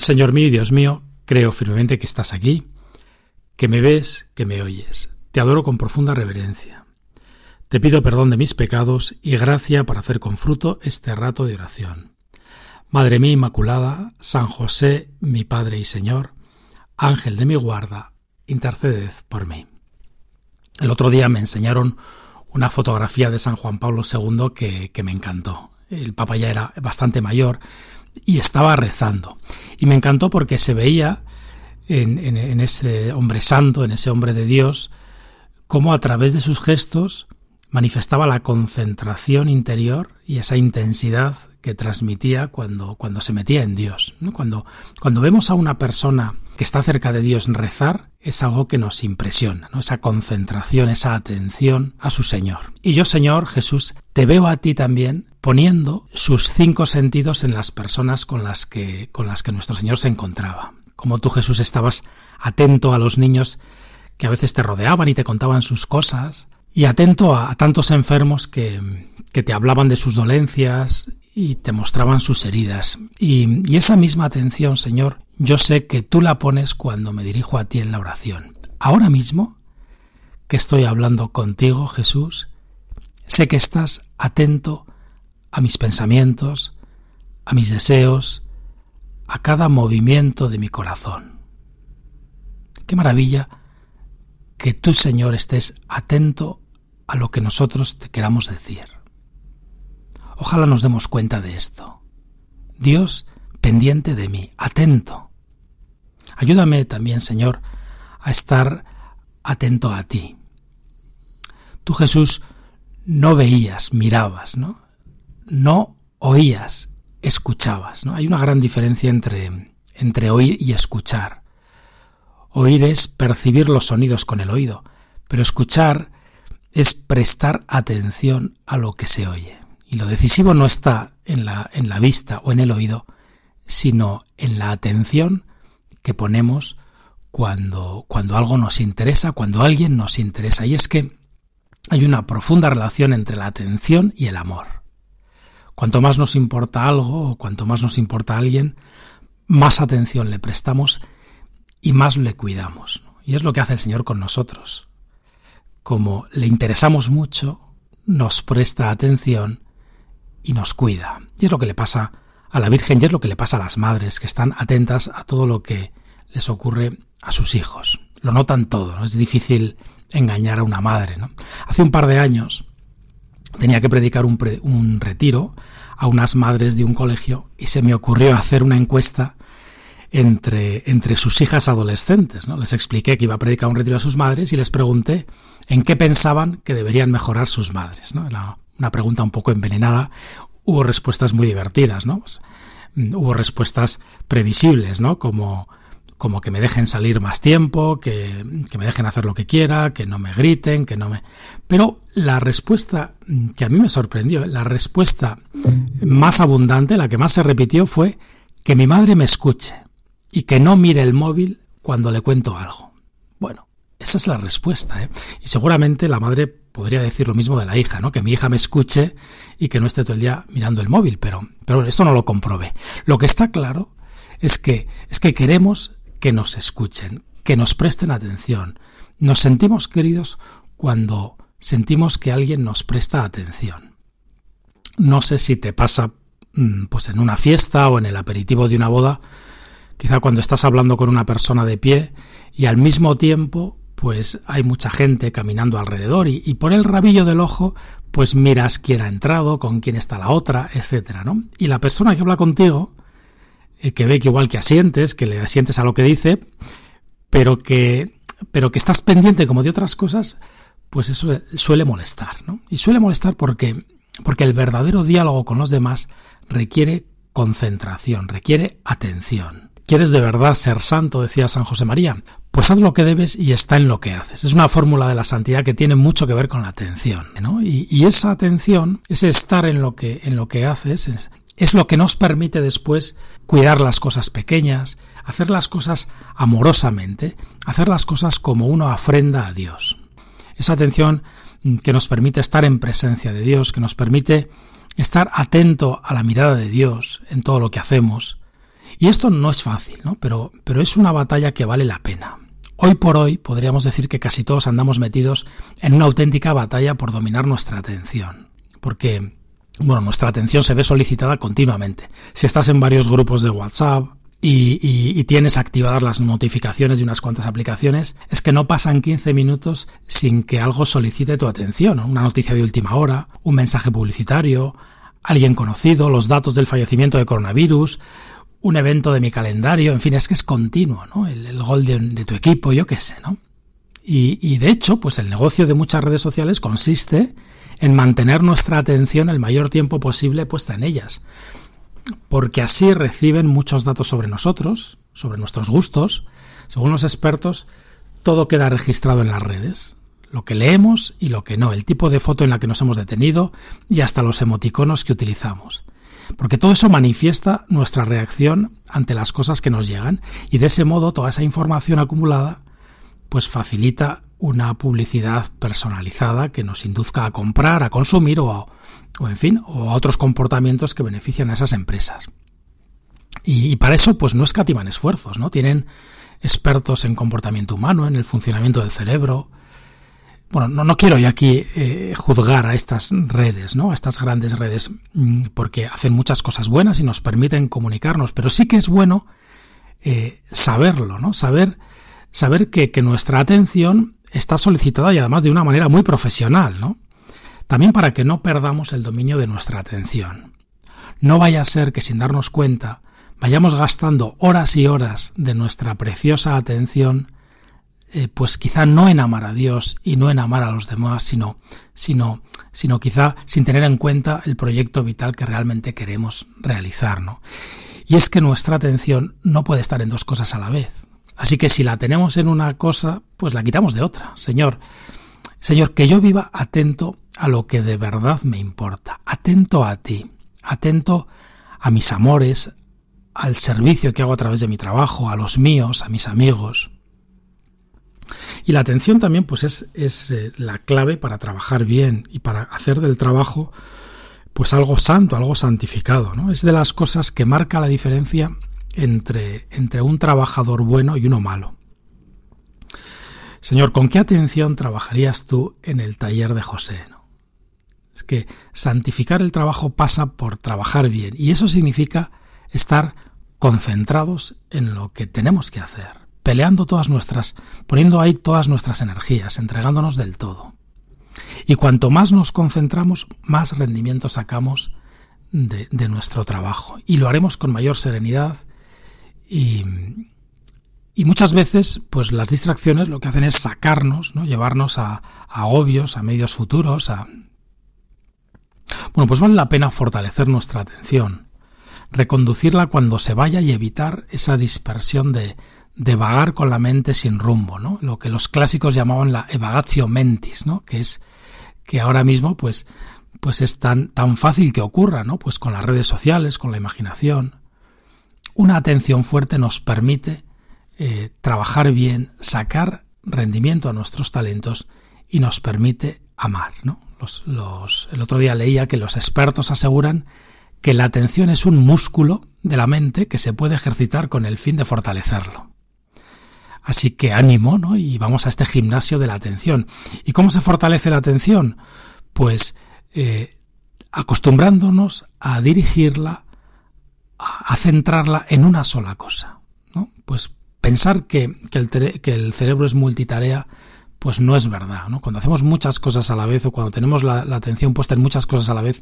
Señor mío y Dios mío, creo firmemente que estás aquí, que me ves, que me oyes. Te adoro con profunda reverencia. Te pido perdón de mis pecados y gracia para hacer con fruto este rato de oración. Madre mía Inmaculada, San José, mi Padre y Señor, Ángel de mi guarda, interceded por mí. El otro día me enseñaron una fotografía de San Juan Pablo II que, que me encantó. El Papa ya era bastante mayor y estaba rezando. Y me encantó porque se veía en, ese hombre santo, en ese hombre de Dios, cómo a través de sus gestos manifestaba la concentración interior y esa intensidad que transmitía cuando, cuando se metía en Dios. Cuando, cuando vemos a una persona que está cerca de Dios rezar, es algo que nos impresiona, esa concentración, esa atención a su Señor. Y yo, Señor Jesús, te veo a ti también poniendo sus cinco sentidos en las personas con las que, con las que nuestro Señor se encontraba. Como tú, Jesús, estabas atento a los niños que a veces te rodeaban y te contaban sus cosas, y atento a, tantos enfermos que, que te hablaban de sus dolencias y te mostraban sus heridas. Y, esa misma atención, Señor, yo sé que tú la pones cuando me dirijo a ti en la oración. Ahora mismo que estoy hablando contigo, Jesús, sé que estás atento a mis pensamientos, a mis deseos, a cada movimiento de mi corazón. Qué maravilla que tú, Señor, estés atento a lo que nosotros te queramos decir. Ojalá nos demos cuenta de esto. Dios pendiente de mí, atento. Ayúdame también, Señor, a estar atento a ti. Tú, Jesús, no veías, mirabas, ¿no? No oías, escuchabas. ¿no? Hay una gran diferencia entre, entre oír y escuchar. Oír es percibir los sonidos con el oído, pero escuchar es prestar atención a lo que se oye. Y lo decisivo no está en la, en la vista o en el oído, sino en la atención que ponemos cuando, cuando algo nos interesa, cuando alguien nos interesa. Y es que hay una profunda relación entre la atención y el amor. Cuanto más nos importa algo o cuanto más nos importa alguien, más atención le prestamos y más le cuidamos. Y es lo que hace el Señor con nosotros. Como le interesamos mucho, nos presta atención y nos cuida. Y es lo que le pasa a la Virgen y es lo que le pasa a las madres, que están atentas a todo lo que les ocurre a sus hijos. Lo notan todo, es difícil engañar a una madre. Hace un par de años tenía que predicar un, un retiro a unas madres de un colegio y se me ocurrió hacer una encuesta entre, entre sus hijas adolescentes. ¿no? Les expliqué que iba a predicar un retiro a sus madres y les pregunté en qué pensaban que deberían mejorar sus madres. ¿no? Era una pregunta un poco envenenada. Hubo respuestas muy divertidas, ¿no? Pues, mm, hubo respuestas previsibles, ¿no? Como como que me dejen salir más tiempo, que, que, me dejen hacer lo que quiera, que no me griten, que no me... Pero la respuesta que a mí me sorprendió, la respuesta más abundante, la que más se repitió fue que mi madre me escuche y que no mire el móvil cuando le cuento algo. Bueno, esa es la respuesta, ¿eh? Y seguramente la madre podría decir lo mismo de la hija, ¿no? Que mi hija me escuche y que no esté todo el día mirando el móvil, pero, pero esto no lo comprobé. Lo que está claro es que, es que queremos que nos escuchen, que nos presten atención. Nos sentimos queridos cuando sentimos que alguien nos presta atención. No sé si te pasa mm, pues en una fiesta o en el aperitivo de una boda, quizá cuando estás hablando con una persona de pie y al mismo tiempo pues hay mucha gente caminando alrededor y, por el rabillo del ojo pues miras quién ha entrado, con quién está la otra, etcétera, ¿no? Y la persona que habla contigo eh, que ve que igual que asientes, que le asientes a lo que dice, pero que, pero que estás pendiente como de otras cosas, pues eso suele molestar, ¿no? Y suele molestar porque, porque el verdadero diálogo con los demás requiere concentración, requiere atención. ¿Quieres de verdad ser santo? decía San José María. Pues haz lo que debes y está en lo que haces. Es una fórmula de la santidad que tiene mucho que ver con la atención, ¿no? Y, esa atención, ese estar en lo que, en lo que haces, es, es lo que nos permite después cuidar las cosas pequeñas, hacer las cosas amorosamente, hacer las cosas como uno ofrenda a Dios. Esa atención que nos permite estar en presencia de Dios, que nos permite estar atento a la mirada de Dios en todo lo que hacemos. Y esto no es fácil, ¿no? Pero, pero es una batalla que vale la pena. Hoy por hoy podríamos decir que casi todos andamos metidos en una auténtica batalla por dominar nuestra atención. Porque, bueno, nuestra atención se ve solicitada continuamente. Si estás en varios grupos de WhatsApp, y, tienes activadas las notificaciones de unas cuantas aplicaciones, es que no pasan 15 minutos sin que algo solicite tu atención. Una noticia de última hora, un mensaje publicitario, alguien conocido, los datos del fallecimiento de coronavirus, un evento de mi calendario, en fin, es que es continuo, ¿no? El, gol de, de, tu equipo, yo qué sé, ¿no? Y, y de hecho, pues el negocio de muchas redes sociales consiste en mantener nuestra atención el mayor tiempo posible puesta en ellas porque así reciben muchos datos sobre nosotros, sobre nuestros gustos. Según los expertos, todo queda registrado en las redes, lo que leemos y lo que no, el tipo de foto en la que nos hemos detenido y hasta los emoticonos que utilizamos. Porque todo eso manifiesta nuestra reacción ante las cosas que nos llegan y de ese modo toda esa información acumulada pues facilita una publicidad personalizada que nos induzca a comprar, a consumir o, o en fin, o a otros comportamientos que benefician a esas empresas. Y, para eso, pues no escatiman esfuerzos, ¿no? Tienen expertos en comportamiento humano, en el funcionamiento del cerebro. Bueno, no, no quiero yo aquí eh, juzgar a estas redes, ¿no? A estas grandes redes, mm, porque hacen muchas cosas buenas y nos permiten comunicarnos, pero sí que es bueno eh, saberlo, ¿no? Saber, saber que, que nuestra atención está solicitada y además de una manera muy profesional, ¿no? También para que no perdamos el dominio de nuestra atención. No vaya a ser que sin darnos cuenta vayamos gastando horas y horas de nuestra preciosa atención, eh, pues quizá no en amar a Dios y no en amar a los demás, sino, sino, sino quizá sin tener en cuenta el proyecto vital que realmente queremos realizar, ¿no? Y es que nuestra atención no puede estar en dos cosas a la vez. Así que si la tenemos en una cosa, pues la quitamos de otra. Señor, Señor, que yo viva atento a lo que de verdad me importa, atento a ti, atento a mis amores, al servicio que hago a través de mi trabajo, a los míos, a mis amigos. Y la atención también pues es, es eh, la clave para trabajar bien y para hacer del trabajo pues algo santo, algo santificado, ¿no? Es de las cosas que marca la diferencia entre, entre un trabajador bueno y uno malo. Señor, ¿con qué atención trabajarías tú en el taller de José? Es que santificar el trabajo pasa por trabajar bien y eso significa estar concentrados en lo que tenemos que hacer, peleando todas nuestras, poniendo ahí todas nuestras energías, entregándonos del todo. Y cuanto más nos concentramos, más rendimiento sacamos de, de nuestro trabajo. Y lo haremos con mayor serenidad y, muchas veces, pues las distracciones lo que hacen es sacarnos, ¿no? llevarnos a, a agobios, a medios futuros, a... Bueno, pues vale la pena fortalecer nuestra atención, reconducirla cuando se vaya y evitar esa dispersión de, de vagar con la mente sin rumbo, ¿no? Lo que los clásicos llamaban la evagatio mentis, ¿no? Que es que ahora mismo, pues, pues es tan, tan fácil que ocurra, ¿no? Pues con las redes sociales, con la imaginación una atención fuerte nos permite eh, trabajar bien, sacar rendimiento a nuestros talentos y nos permite amar. ¿no? el otro día leía que los expertos aseguran que la atención es un músculo de la mente que se puede ejercitar con el fin de fortalecerlo. Así que ánimo, ¿no? Y vamos a este gimnasio de la atención. ¿Y cómo se fortalece la atención? Pues eh, acostumbrándonos a dirigirla a centrarla en una sola cosa. ¿no? Pues pensar que, el cerebro es multitarea, pues no es verdad. ¿no? Cuando hacemos muchas cosas a la vez o cuando tenemos la, atención puesta en muchas cosas a la vez,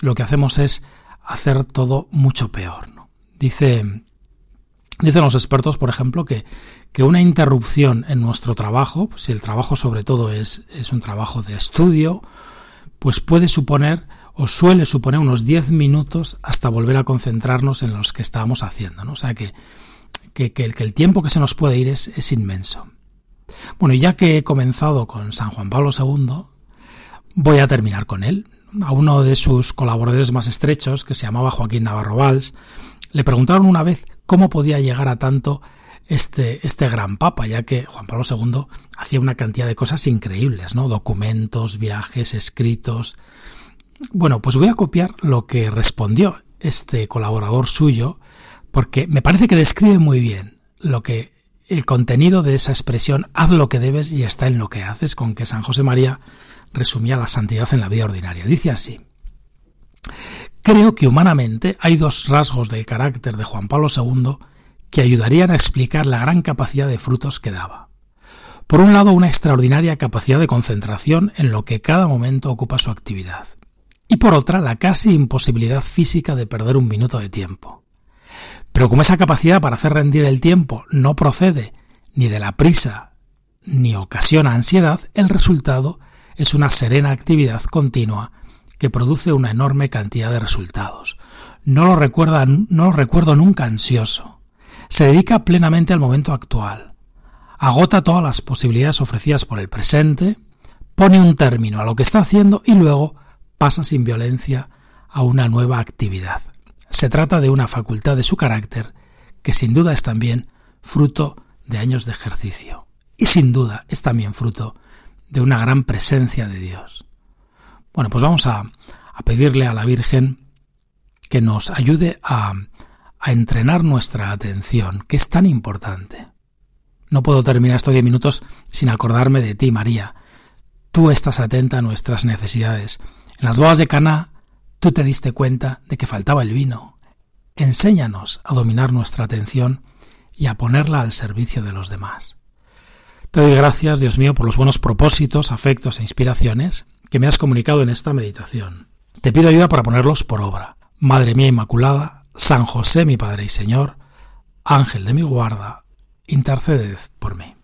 lo que hacemos es hacer todo mucho peor. ¿no? Dice, dicen los expertos, por ejemplo, que, que una interrupción en nuestro trabajo, si el trabajo sobre todo es, es un trabajo de estudio, pues puede suponer o suele suponer unos 10 minutos hasta volver a concentrarnos en los que estábamos haciendo. ¿no? O sea que, que, que, el, tiempo que se nos puede ir es, es inmenso. Bueno, ya que he comenzado con San Juan Pablo II, voy a terminar con él. A uno de sus colaboradores más estrechos, que se llamaba Joaquín Navarro Valls, le preguntaron una vez cómo podía llegar a tanto este, este gran papa, ya que Juan Pablo II hacía una cantidad de cosas increíbles, ¿no? Documentos, viajes, escritos. Bueno, pues voy a copiar lo que respondió este colaborador suyo, porque me parece que describe muy bien lo que el contenido de esa expresión haz lo que debes y está en lo que haces, con que San José María resumía la santidad en la vida ordinaria. Dice así. Creo que humanamente hay dos rasgos del carácter de Juan Pablo II que ayudarían a explicar la gran capacidad de frutos que daba. Por un lado, una extraordinaria capacidad de concentración en lo que cada momento ocupa su actividad. Y por otra, la casi imposibilidad física de perder un minuto de tiempo. Pero como esa capacidad para hacer rendir el tiempo no procede ni de la prisa ni ocasiona ansiedad, el resultado es una serena actividad continua que produce una enorme cantidad de resultados. No lo, recuerda, no lo recuerdo nunca ansioso, se dedica plenamente al momento actual, agota todas las posibilidades ofrecidas por el presente, pone un término a lo que está haciendo y luego pasa sin violencia a una nueva actividad. Se trata de una facultad de su carácter que sin duda es también fruto de años de ejercicio y sin duda es también fruto de una gran presencia de Dios. Bueno, pues vamos a, a pedirle a la Virgen que nos ayude a a entrenar nuestra atención, que es tan importante. No puedo terminar estos diez minutos sin acordarme de ti, María. Tú estás atenta a nuestras necesidades. En las bodas de Caná, tú te diste cuenta de que faltaba el vino. Enséñanos a dominar nuestra atención y a ponerla al servicio de los demás. Te doy gracias, Dios mío, por los buenos propósitos, afectos e inspiraciones que me has comunicado en esta meditación. Te pido ayuda para ponerlos por obra. Madre mía Inmaculada, San José, mi Padre y Señor, Ángel de mi guarda, interceded por mí.